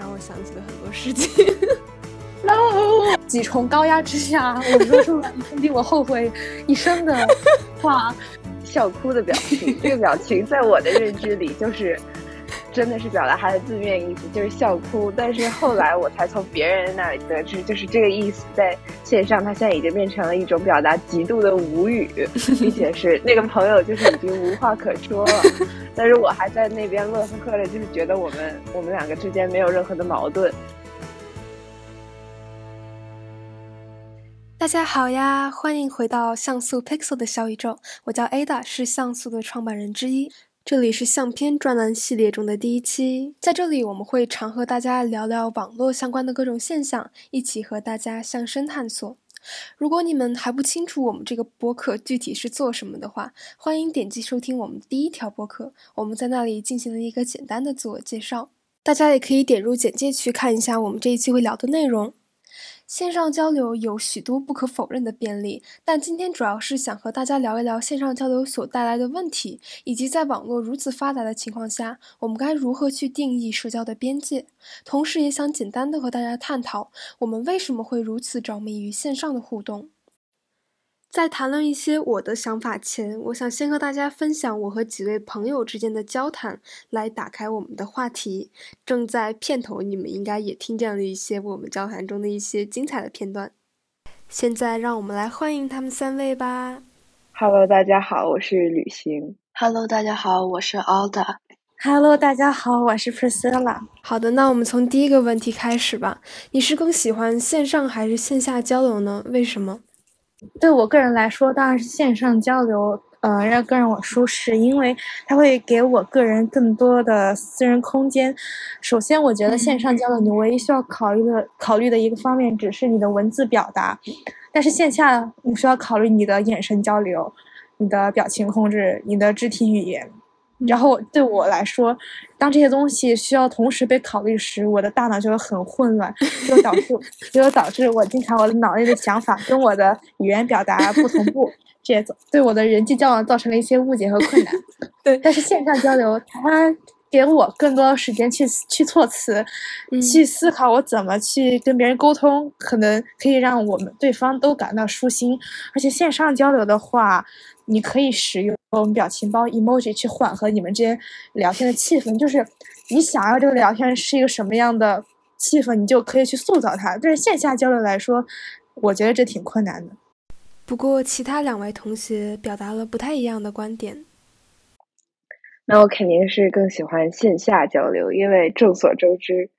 让我想起了很多事情。no，几重高压之下，我说出了令我后悔一生的话。笑哭的表情，这个表情在我的认知里就是。真的是表达他的字面意思，就是笑哭。但是后来我才从别人那里得知，就是这个意思。在线上，他现在已经变成了一种表达极度的无语，并且是那个朋友就是已经无话可说了。但是我还在那边乐呵呵的，就是觉得我们我们两个之间没有任何的矛盾。大家好呀，欢迎回到像素 Pixel 的小宇宙，我叫 Ada，是像素的创办人之一。这里是相片专栏系列中的第一期，在这里我们会常和大家聊聊网络相关的各种现象，一起和大家向深探索。如果你们还不清楚我们这个播客具体是做什么的话，欢迎点击收听我们第一条播客，我们在那里进行了一个简单的自我介绍。大家也可以点入简介区看一下我们这一期会聊的内容。线上交流有许多不可否认的便利，但今天主要是想和大家聊一聊线上交流所带来的问题，以及在网络如此发达的情况下，我们该如何去定义社交的边界。同时，也想简单的和大家探讨，我们为什么会如此着迷于线上的互动。在谈论一些我的想法前，我想先和大家分享我和几位朋友之间的交谈，来打开我们的话题。正在片头，你们应该也听见了一些我们交谈中的一些精彩的片段。现在，让我们来欢迎他们三位吧。Hello，大家好，我是旅行。Hello，大家好，我是 Alda。Hello，大家好，我是 Priscilla。好的，那我们从第一个问题开始吧。你是更喜欢线上还是线下交流呢？为什么？对我个人来说，当然是线上交流，呃，让更让我舒适，因为它会给我个人更多的私人空间。首先，我觉得线上交流，你唯一需要考虑的考虑的一个方面，只是你的文字表达，但是线下你需要考虑你的眼神交流、你的表情控制、你的肢体语言。然后对我来说，当这些东西需要同时被考虑时，我的大脑就会很混乱，就导致 就导致我经常我的脑内的想法跟我的语言表达不同步，这也对我的人际交往造成了一些误解和困难。对，但是线上交流，它给我更多的时间去去措辞，去思考我怎么去跟别人沟通，可能可以让我们对方都感到舒心。而且线上交流的话。你可以使用表情包 emoji 去缓和你们之间聊天的气氛，就是你想要这个聊天是一个什么样的气氛，你就可以去塑造它。但是线下交流来说，我觉得这挺困难的。不过，其他两位同学表达了不太一样的观点。那我肯定是更喜欢线下交流，因为众所周知，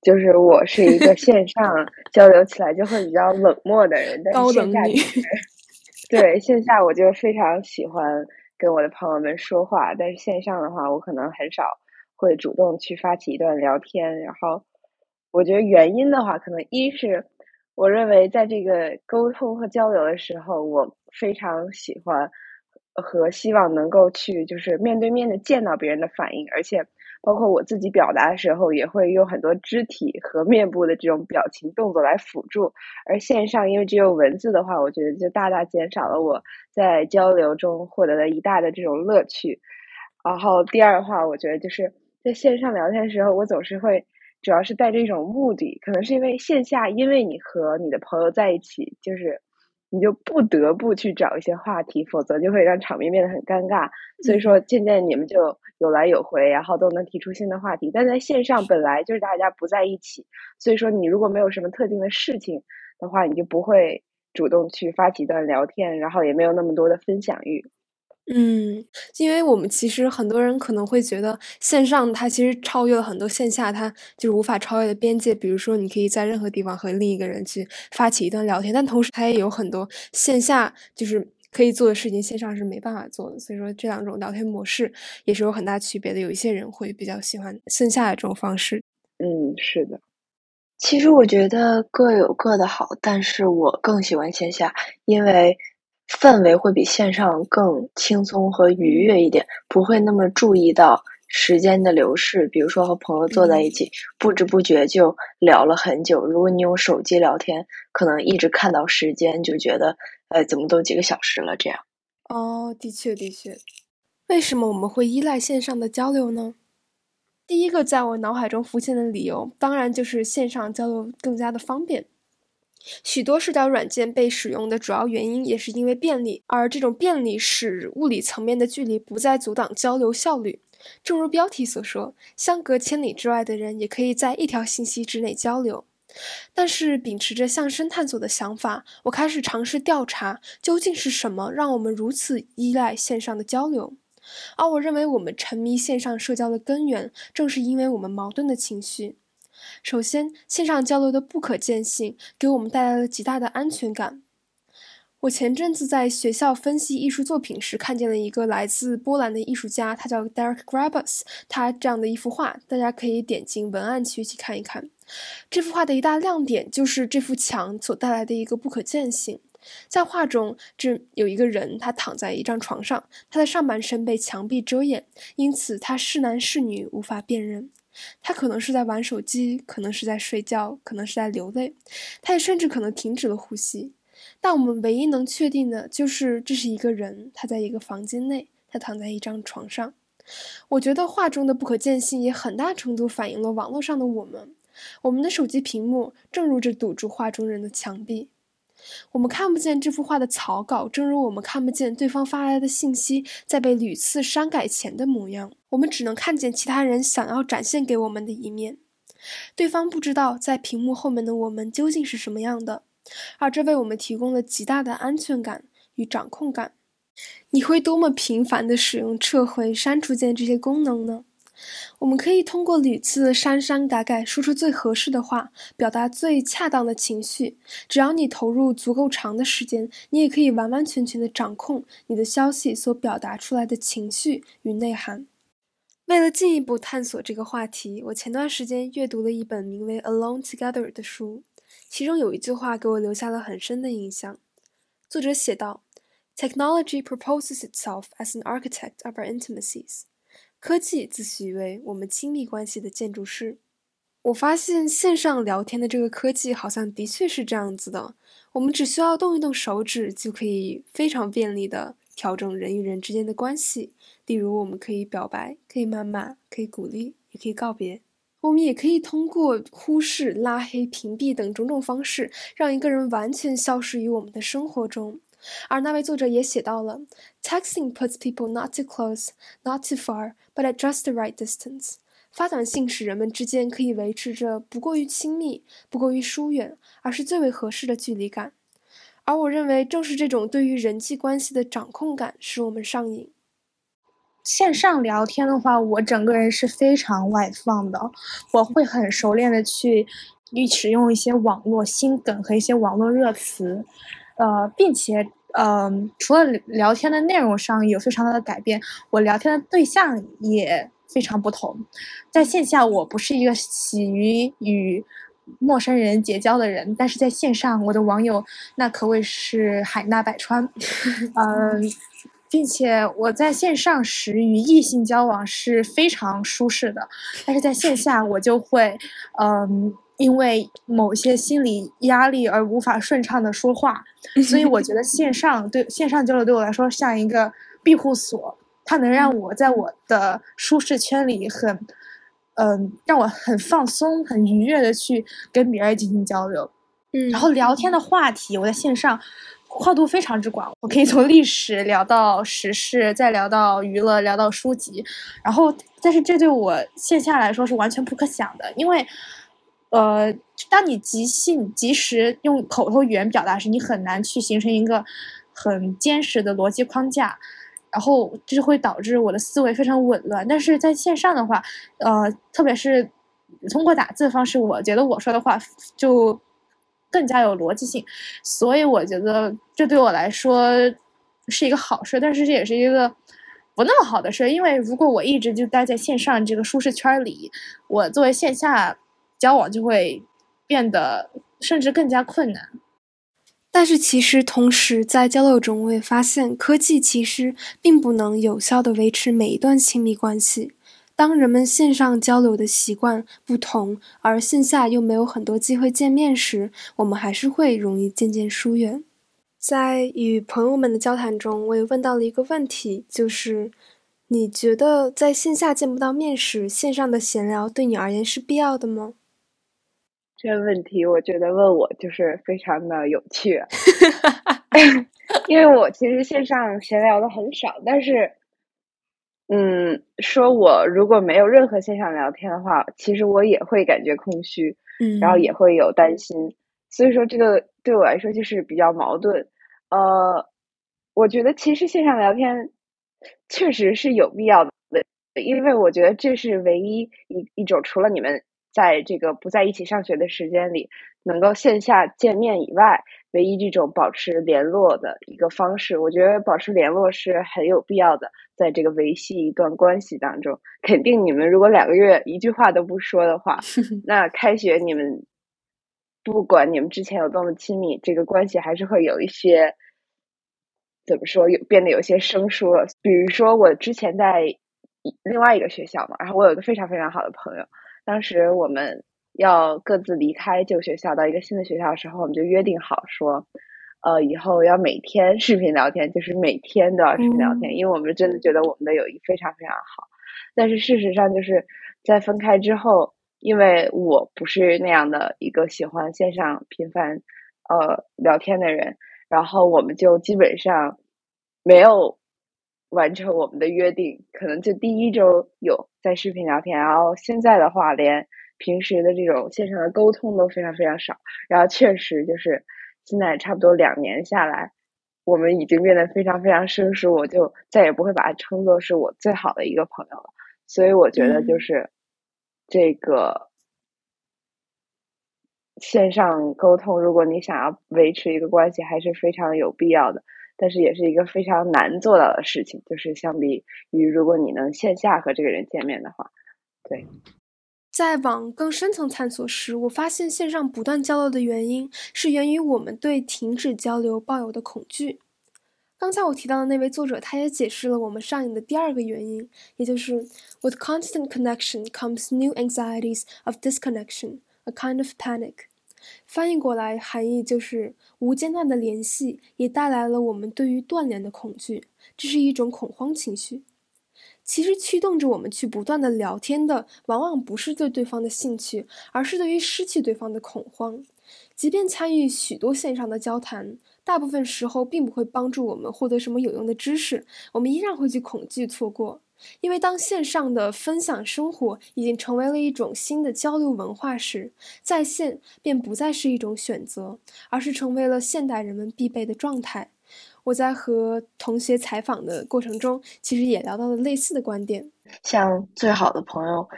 就是我是一个线上 交流起来就会比较冷漠的人，但是线下。对线下我就非常喜欢跟我的朋友们说话，但是线上的话，我可能很少会主动去发起一段聊天。然后我觉得原因的话，可能一是我认为在这个沟通和交流的时候，我非常喜欢和希望能够去就是面对面的见到别人的反应，而且。包括我自己表达的时候，也会用很多肢体和面部的这种表情动作来辅助。而线上因为只有文字的话，我觉得就大大减少了我在交流中获得的一大的这种乐趣。然后第二的话，我觉得就是在线上聊天的时候，我总是会主要是带着一种目的，可能是因为线下，因为你和你的朋友在一起，就是你就不得不去找一些话题，否则就会让场面变得很尴尬。所以说，渐渐你们就。有来有回，然后都能提出新的话题。但在线上本来就是大家不在一起，所以说你如果没有什么特定的事情的话，你就不会主动去发起一段聊天，然后也没有那么多的分享欲。嗯，因为我们其实很多人可能会觉得线上它其实超越了很多线下它就是无法超越的边界。比如说，你可以在任何地方和另一个人去发起一段聊天，但同时它也有很多线下就是。可以做的事情线上是没办法做的，所以说这两种聊天模式也是有很大区别的。有一些人会比较喜欢线下的这种方式。嗯，是的。其实我觉得各有各的好，但是我更喜欢线下，因为氛围会比线上更轻松和愉悦一点，不会那么注意到时间的流逝。比如说和朋友坐在一起，不知不觉就聊了很久。如果你用手机聊天，可能一直看到时间就觉得。哎，怎么都几个小时了？这样哦，的确的确。为什么我们会依赖线上的交流呢？第一个在我脑海中浮现的理由，当然就是线上交流更加的方便。许多社交软件被使用的主要原因也是因为便利，而这种便利使物理层面的距离不再阻挡交流效率。正如标题所说，相隔千里之外的人也可以在一条信息之内交流。但是，秉持着向深探索的想法，我开始尝试调查究竟是什么让我们如此依赖线上的交流。而我认为，我们沉迷线上社交的根源，正是因为我们矛盾的情绪。首先，线上交流的不可见性给我们带来了极大的安全感。我前阵子在学校分析艺术作品时，看见了一个来自波兰的艺术家，他叫 Derek Grabus。他这样的一幅画，大家可以点进文案区去看一看。这幅画的一大亮点就是这幅墙所带来的一个不可见性。在画中，这有一个人，他躺在一张床上，他的上半身被墙壁遮掩，因此他是男是女无法辨认。他可能是在玩手机，可能是在睡觉，可能是在流泪，他也甚至可能停止了呼吸。但我们唯一能确定的就是，这是一个人，他在一个房间内，他躺在一张床上。我觉得画中的不可见性也很大程度反映了网络上的我们。我们的手机屏幕正如这堵住画中人的墙壁。我们看不见这幅画的草稿，正如我们看不见对方发来的信息在被屡次删改前的模样。我们只能看见其他人想要展现给我们的一面。对方不知道在屏幕后面的我们究竟是什么样的，而这为我们提供了极大的安全感与掌控感。你会多么频繁地使用撤回、删除键这些功能呢？我们可以通过屡次删删改改，说出最合适的话，表达最恰当的情绪。只要你投入足够长的时间，你也可以完完全全的掌控你的消息所表达出来的情绪与内涵。为了进一步探索这个话题，我前段时间阅读了一本名为《Alone Together》的书，其中有一句话给我留下了很深的印象。作者写道：“Technology proposes itself as an architect of our intimacies。”科技自诩为我们亲密关系的建筑师。我发现线上聊天的这个科技好像的确是这样子的。我们只需要动一动手指，就可以非常便利的调整人与人之间的关系。例如，我们可以表白，可以谩骂，可以鼓励，也可以告别。我们也可以通过忽视、拉黑、屏蔽等种种方式，让一个人完全消失于我们的生活中。而那位作者也写到了，Texting puts people not too close, not too far, but at just the right distance。发短信使人们之间可以维持着不过于亲密、不过于疏远，而是最为合适的距离感。而我认为，正是这种对于人际关系的掌控感，使我们上瘾。线上聊天的话，我整个人是非常外放的，我会很熟练的去使用一些网络新梗和一些网络热词。呃，并且，嗯，除了聊天的内容上有非常大的改变，我聊天的对象也非常不同。在线下，我不是一个喜于与陌生人结交的人，但是在线上，我的网友那可谓是海纳百川。嗯，并且我在线上时与异性交往是非常舒适的，但是在线下，我就会，嗯。因为某些心理压力而无法顺畅的说话，所以我觉得线上对线上交流对我来说像一个庇护所，它能让我在我的舒适圈里很，嗯，让我很放松、很愉悦的去跟别人进行交流。嗯，然后聊天的话题，我在线上跨度非常之广，我可以从历史聊到时事，再聊到娱乐，聊到书籍。然后，但是这对我线下来说是完全不可想的，因为。呃，当你即兴即时用口头语言表达时，你很难去形成一个很坚实的逻辑框架，然后这就会导致我的思维非常紊乱。但是在线上的话，呃，特别是通过打字的方式，我觉得我说的话就更加有逻辑性，所以我觉得这对我来说是一个好事，但是这也是一个不那么好的事，因为如果我一直就待在线上这个舒适圈里，我作为线下。交往就会变得甚至更加困难，但是其实同时在交流中，我也发现科技其实并不能有效的维持每一段亲密关系。当人们线上交流的习惯不同，而线下又没有很多机会见面时，我们还是会容易渐渐疏远。在与朋友们的交谈中，我也问到了一个问题，就是。你觉得在线下见不到面时，线上的闲聊对你而言是必要的吗？这个问题，我觉得问我就是非常的有趣，因为我其实线上闲聊的很少，但是，嗯，说我如果没有任何线上聊天的话，其实我也会感觉空虚，嗯，然后也会有担心，所以说这个对我来说就是比较矛盾，呃，我觉得其实线上聊天。确实是有必要的，因为我觉得这是唯一一一种除了你们在这个不在一起上学的时间里能够线下见面以外，唯一这种保持联络的一个方式。我觉得保持联络是很有必要的，在这个维系一段关系当中，肯定你们如果两个月一句话都不说的话，那开学你们不管你们之前有多么亲密，这个关系还是会有一些。怎么说有变得有些生疏了？比如说我之前在另外一个学校嘛，然后我有一个非常非常好的朋友，当时我们要各自离开旧学校到一个新的学校的时候，我们就约定好说，呃，以后要每天视频聊天，就是每天都要视频聊天，因为我们真的觉得我们的友谊非常非常好。但是事实上就是在分开之后，因为我不是那样的一个喜欢线上频繁呃聊天的人。然后我们就基本上没有完成我们的约定，可能就第一周有在视频聊天，然后现在的话，连平时的这种线上的沟通都非常非常少。然后确实就是现在差不多两年下来，我们已经变得非常非常生疏，我就再也不会把它称作是我最好的一个朋友了。所以我觉得就是这个。线上沟通，如果你想要维持一个关系，还是非常有必要的，但是也是一个非常难做到的事情。就是相比于如果你能线下和这个人见面的话，对。在往更深层探索时，我发现线上不断交流的原因是源于我们对停止交流抱有的恐惧。刚才我提到的那位作者，他也解释了我们上瘾的第二个原因，也就是 With constant connection comes new anxieties of disconnection。A kind of panic，翻译过来含义就是无间断的联系也带来了我们对于断联的恐惧，这是一种恐慌情绪。其实驱动着我们去不断的聊天的，往往不是对对方的兴趣，而是对于失去对方的恐慌。即便参与许多线上的交谈，大部分时候并不会帮助我们获得什么有用的知识，我们依然会去恐惧错过。因为当线上的分享生活已经成为了一种新的交流文化时，在线便不再是一种选择，而是成为了现代人们必备的状态。我在和同学采访的过程中，其实也聊到了类似的观点。像最好的朋友，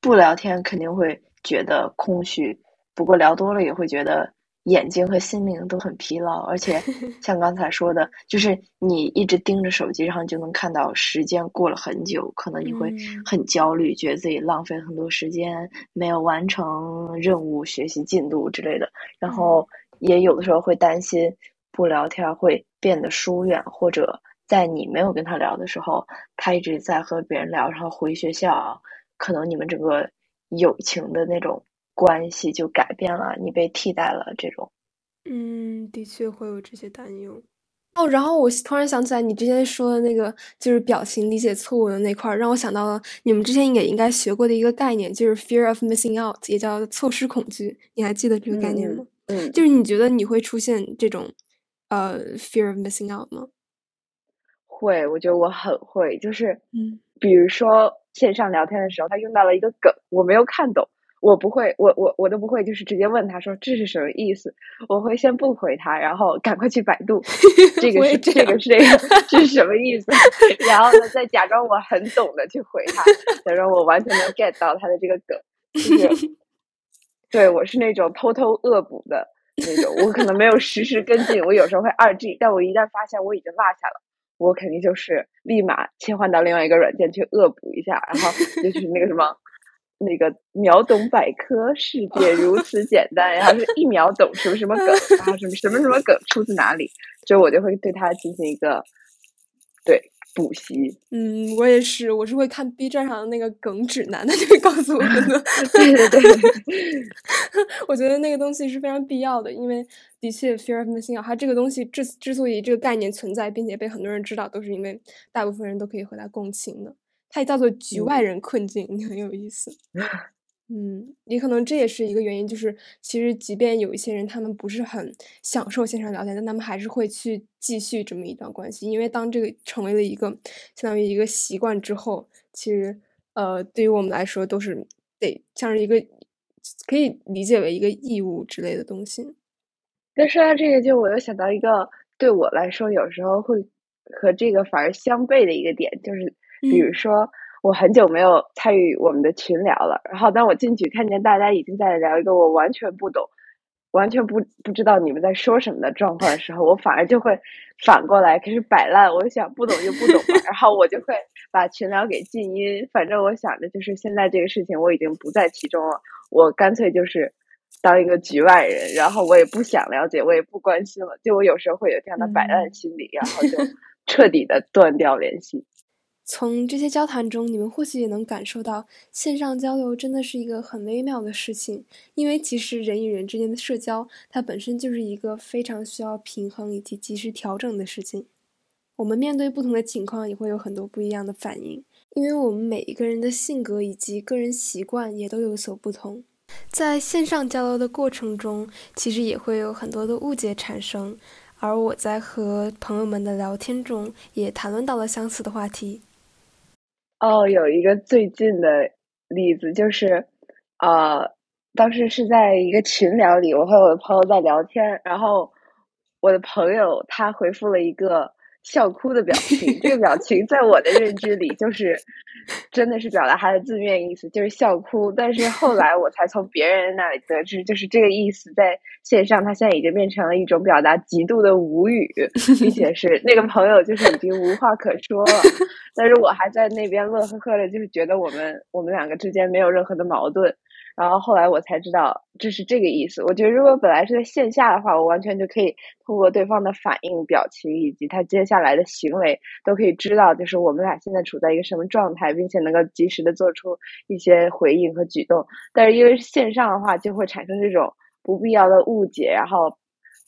不聊天肯定会觉得空虚，不过聊多了也会觉得。眼睛和心灵都很疲劳，而且 像刚才说的，就是你一直盯着手机，然后就能看到时间过了很久，可能你会很焦虑，觉得自己浪费很多时间，没有完成任务、学习进度之类的。然后也有的时候会担心不聊天会变得疏远，或者在你没有跟他聊的时候，他一直在和别人聊，然后回学校，可能你们整个友情的那种。关系就改变了，你被替代了，这种，嗯，的确会有这些担忧。哦，然后我突然想起来，你之前说的那个就是表情理解错误的那块儿，让我想到了你们之前也应该学过的一个概念，就是 fear of missing out，也叫错失恐惧。你还记得这个概念吗？嗯，就是你觉得你会出现这种呃 fear of missing out 吗？会，我觉得我很会，就是嗯，比如说线上聊天的时候，他用到了一个梗，我没有看懂。我不会，我我我都不会，就是直接问他说这是什么意思？我会先不回他，然后赶快去百度，这个是这个是这个这是什么意思？然后呢，再假装我很懂的去回他，假装我完全能 get 到他的这个梗，就是 对我是那种偷偷恶补的那种，我可能没有实时跟进，我有时候会二 G，但我一旦发现我已经落下了，我肯定就是立马切换到另外一个软件去恶补一下，然后就是那个什么。那个秒懂百科，世界 如此简单，然后是一秒懂什么什么梗，然后什么什么什么梗出自哪里，就我就会对他进行一个对补习。嗯，我也是，我是会看 B 站上的那个梗指南，他就会告诉我的。对对对，我觉得那个东西是非常必要的，因为的确，fear of missing out，它这个东西之之所以这个概念存在，并且被很多人知道，都是因为大部分人都可以和它共情的。它也叫做局外人困境，很有意思。嗯，也可能这也是一个原因，就是其实即便有一些人他们不是很享受线上聊天，但他们还是会去继续这么一段关系，因为当这个成为了一个相当于一个习惯之后，其实呃，对于我们来说都是得像是一个可以理解为一个义务之类的东西。但说到这个，就我又想到一个对我来说有时候会和这个反而相悖的一个点，就是比如说。我很久没有参与我们的群聊了，然后当我进去看见大家已经在聊一个我完全不懂、完全不不知道你们在说什么的状况的时候，我反而就会反过来开始摆烂。我想不懂就不懂吧，然后我就会把群聊给静音。反正我想的就是现在这个事情我已经不在其中了，我干脆就是当一个局外人，然后我也不想了解，我也不关心了。就我有时候会有这样的摆烂心理，然后就彻底的断掉联系。从这些交谈中，你们或许也能感受到，线上交流真的是一个很微妙的事情。因为其实人与人之间的社交，它本身就是一个非常需要平衡以及及时调整的事情。我们面对不同的情况，也会有很多不一样的反应。因为我们每一个人的性格以及个人习惯也都有所不同。在线上交流的过程中，其实也会有很多的误解产生。而我在和朋友们的聊天中，也谈论到了相似的话题。哦，有一个最近的例子，就是，呃，当时是在一个群聊里，我和我的朋友在聊天，然后我的朋友他回复了一个。笑哭的表情，这个表情在我的认知里就是，真的是表达他的字面意思，就是笑哭。但是后来我才从别人那里得知，就是这个意思在线上，他现在已经变成了一种表达极度的无语，并且是那个朋友就是已经无话可说了。但是我还在那边乐呵呵的，就是觉得我们我们两个之间没有任何的矛盾。然后后来我才知道这是这个意思。我觉得如果本来是在线下的话，我完全就可以通过对方的反应、表情以及他接下来的行为，都可以知道就是我们俩现在处在一个什么状态，并且能够及时的做出一些回应和举动。但是因为线上的话，就会产生这种不必要的误解。然后，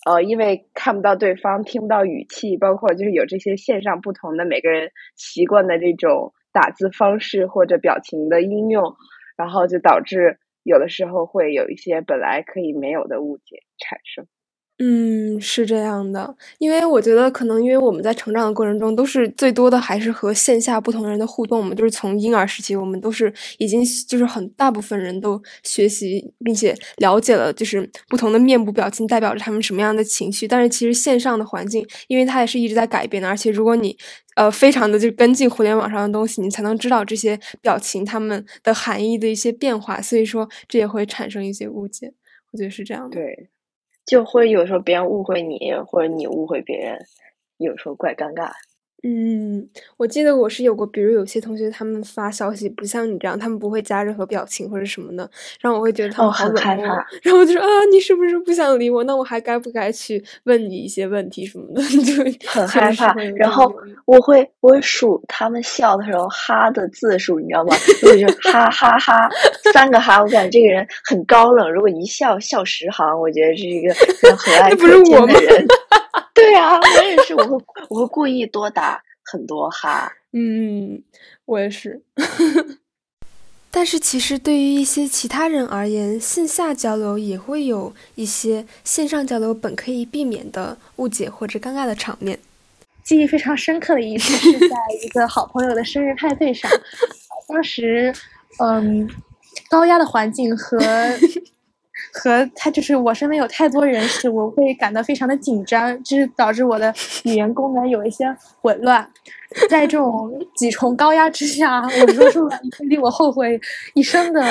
呃，因为看不到对方，听不到语气，包括就是有这些线上不同的每个人习惯的这种打字方式或者表情的应用，然后就导致。有的时候会有一些本来可以没有的误解产生。嗯，是这样的，因为我觉得可能因为我们在成长的过程中，都是最多的还是和线下不同人的互动。我们就是从婴儿时期，我们都是已经就是很大部分人都学习并且了解了，就是不同的面部表情代表着他们什么样的情绪。但是其实线上的环境，因为它也是一直在改变的，而且如果你呃非常的就跟进互联网上的东西，你才能知道这些表情它们的含义的一些变化。所以说这也会产生一些误解，我觉得是这样的。对。就会有时候别人误会你，或者你误会别人，有时候怪尴尬。嗯，我记得我是有过，比如有些同学他们发消息不像你这样，他们不会加任何表情或者什么的，然后我会觉得他们好冷漠，然后我就说啊，你是不是不想理我？那我还该不该去问你一些问题什么的？就很害怕。然后我会我会数他们笑的时候哈的字数，你知道吗？我就哈哈哈三个哈，我感觉这个人很高冷。如果一笑笑十行，我觉得是一个和蔼可亲的人。对啊，我也是，我会我会故意多打很多哈。嗯，我也是。但是其实对于一些其他人而言，线下交流也会有一些线上交流本可以避免的误解或者尴尬的场面。记忆非常深刻的一次是在一个好朋友的生日派对上，当时嗯，高压的环境和。和他就是我身边有太多人时，我会感到非常的紧张，就是导致我的语言功能有一些混乱。在这种几重高压之下，我说出了令我后悔一生的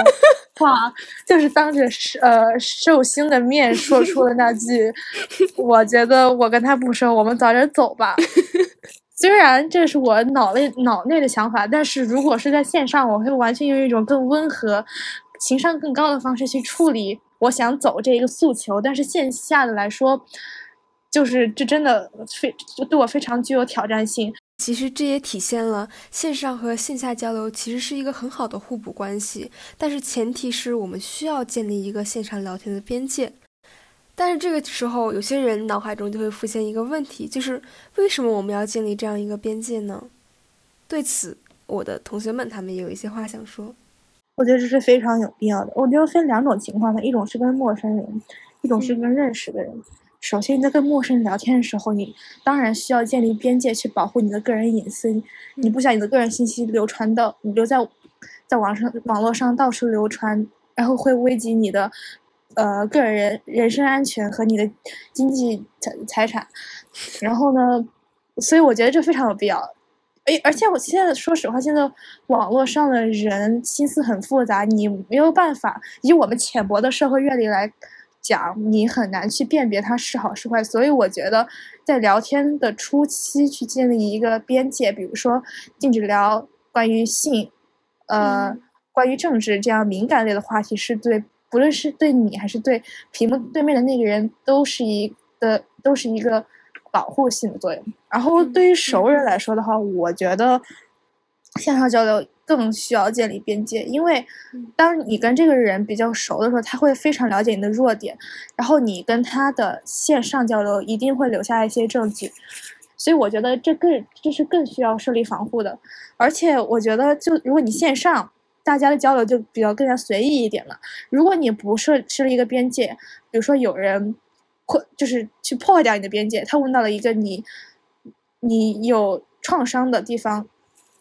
话，就是当着呃寿星的面说出了那句：“我觉得我跟他不熟，我们早点走吧。”虽然这是我脑内脑内的想法，但是如果是在线上，我会完全用一种更温和、情商更高的方式去处理。我想走这一个诉求，但是线下的来说，就是这真的非就对我非常具有挑战性。其实这也体现了线上和线下交流其实是一个很好的互补关系，但是前提是我们需要建立一个线上聊天的边界。但是这个时候，有些人脑海中就会浮现一个问题，就是为什么我们要建立这样一个边界呢？对此，我的同学们他们也有一些话想说。我觉得这是非常有必要的。我觉得分两种情况吧，一种是跟陌生人，一种是跟认识的人。首先，你在跟陌生人聊天的时候，你当然需要建立边界，去保护你的个人隐私。你不想你的个人信息流传到你留在在网上网络上到处流传，然后会危及你的呃个人人身安全和你的经济财财产。然后呢，所以我觉得这非常有必要。而而且我现在说实话，现在网络上的人心思很复杂，你没有办法以我们浅薄的社会阅历来。讲你很难去辨别他是好是坏，所以我觉得在聊天的初期去建立一个边界，比如说禁止聊关于性、呃，关于政治这样敏感类的话题，是对不论是对你还是对屏幕对面的那个人都是一的都是一个保护性的作用。然后对于熟人来说的话，我觉得线上交流。更需要建立边界，因为当你跟这个人比较熟的时候，他会非常了解你的弱点，然后你跟他的线上交流一定会留下一些证据，所以我觉得这更这是更需要设立防护的。而且我觉得，就如果你线上大家的交流就比较更加随意一点了，如果你不设设立一个边界，比如说有人破就是去破坏掉你的边界，他问到了一个你你有创伤的地方。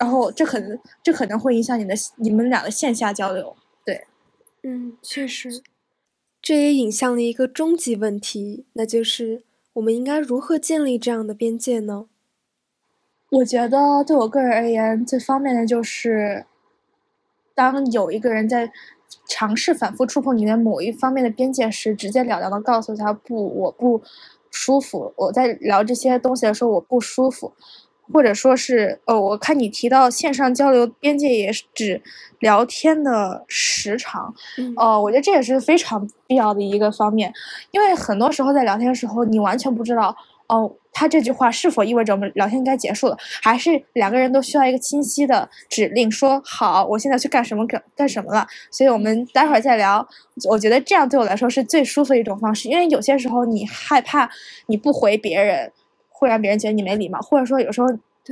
然后这可能这可能会影响你的你们俩的线下交流，对，嗯，确实，这也引向了一个终极问题，那就是我们应该如何建立这样的边界呢？我觉得对我个人而言，最方便的就是，当有一个人在尝试反复触碰你的某一方面的边界时，直截了当的告诉他不，我不舒服，我在聊这些东西的时候我不舒服。或者说是，呃，我看你提到线上交流边界也是指聊天的时长，呃，我觉得这也是非常必要的一个方面，因为很多时候在聊天的时候，你完全不知道，哦，他这句话是否意味着我们聊天应该结束了，还是两个人都需要一个清晰的指令，说好，我现在去干什么干干什么了，所以我们待会儿再聊。我觉得这样对我来说是最舒服的一种方式，因为有些时候你害怕你不回别人。会让别人觉得你没礼貌，或者说有时候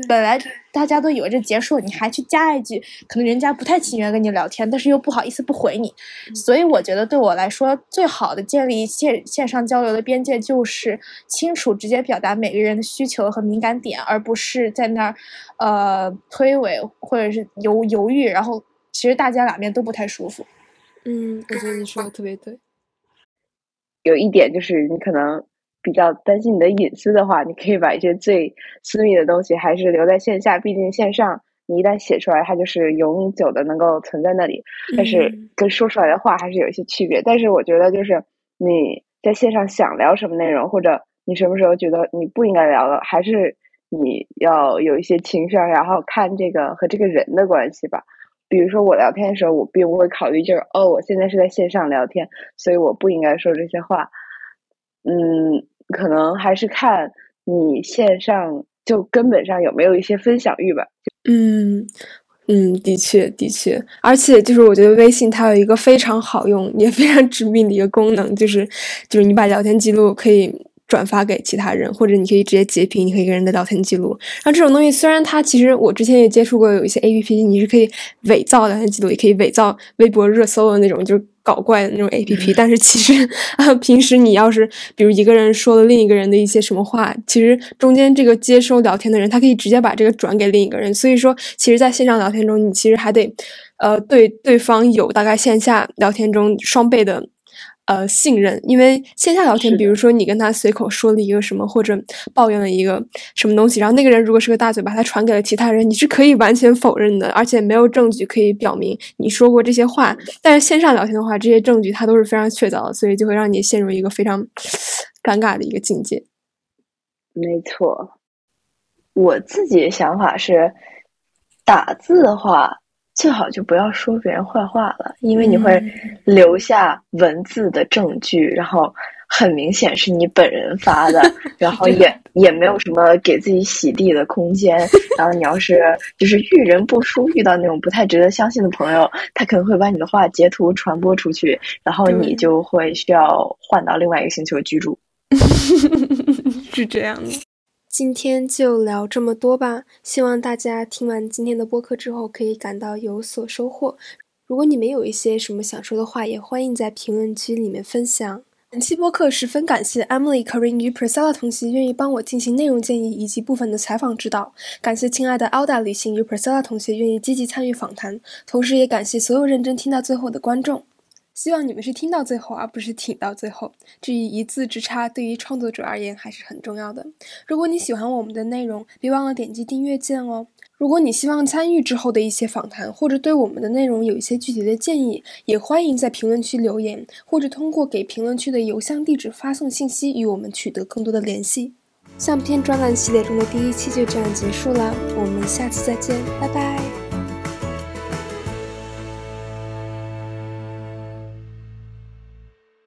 本来大家都以为这结束，你还去加一句，可能人家不太情愿跟你聊天，但是又不好意思不回你。所以我觉得对我来说，最好的建立线线上交流的边界就是清楚直接表达每个人的需求和敏感点，而不是在那儿呃推诿或者是犹犹豫，然后其实大家两边都不太舒服。嗯，我觉得你 说的特别对。有一点就是你可能。比较担心你的隐私的话，你可以把一些最私密的东西还是留在线下。毕竟线上你一旦写出来，它就是永久的能够存在那里。但是跟说出来的话还是有一些区别。但是我觉得，就是你在线上想聊什么内容，或者你什么时候觉得你不应该聊了，还是你要有一些情商，然后看这个和这个人的关系吧。比如说我聊天的时候，我并不会考虑就是哦，我现在是在线上聊天，所以我不应该说这些话。嗯。可能还是看你线上就根本上有没有一些分享欲吧。嗯嗯，的确的确，而且就是我觉得微信它有一个非常好用也非常致命的一个功能，就是就是你把聊天记录可以。转发给其他人，或者你可以直接截屏，你可以跟人的聊天记录。然后这种东西虽然它其实我之前也接触过，有一些 A P P 你是可以伪造聊天记录，也可以伪造微博热搜的那种，就是搞怪的那种 A P P。但是其实啊，平时你要是比如一个人说了另一个人的一些什么话，其实中间这个接收聊天的人，他可以直接把这个转给另一个人。所以说，其实在线上聊天中，你其实还得呃对对方有大概线下聊天中双倍的。呃，信任，因为线下聊天，比如说你跟他随口说了一个什么，或者抱怨了一个什么东西，然后那个人如果是个大嘴巴，他传给了其他人，你是可以完全否认的，而且没有证据可以表明你说过这些话。但是线上聊天的话，这些证据它都是非常确凿的，所以就会让你陷入一个非常尴尬的一个境界。没错，我自己的想法是，打字的话。最好就不要说别人坏话了，因为你会留下文字的证据，然后很明显是你本人发的，然后也也没有什么给自己洗地的空间。然后你要是就是遇人不淑，遇到那种不太值得相信的朋友，他可能会把你的话截图传播出去，然后你就会需要换到另外一个星球居住。是这样的。今天就聊这么多吧，希望大家听完今天的播客之后可以感到有所收获。如果你们有一些什么想说的话，也欢迎在评论区里面分享。本期播客十分感谢 Emily、Karin 与 Priscilla 同学愿意帮我进行内容建议以及部分的采访指导。感谢亲爱的 Alda 旅行与 Priscilla 同学愿意积极参与访谈，同时也感谢所有认真听到最后的观众。希望你们是听到最后，而不是挺到最后。至于一字之差，对于创作者而言还是很重要的。如果你喜欢我们的内容，别忘了点击订阅键哦。如果你希望参与之后的一些访谈，或者对我们的内容有一些具体的建议，也欢迎在评论区留言，或者通过给评论区的邮箱地址发送信息与我们取得更多的联系。相片专栏系列中的第一期就这样结束了，我们下次再见，拜拜。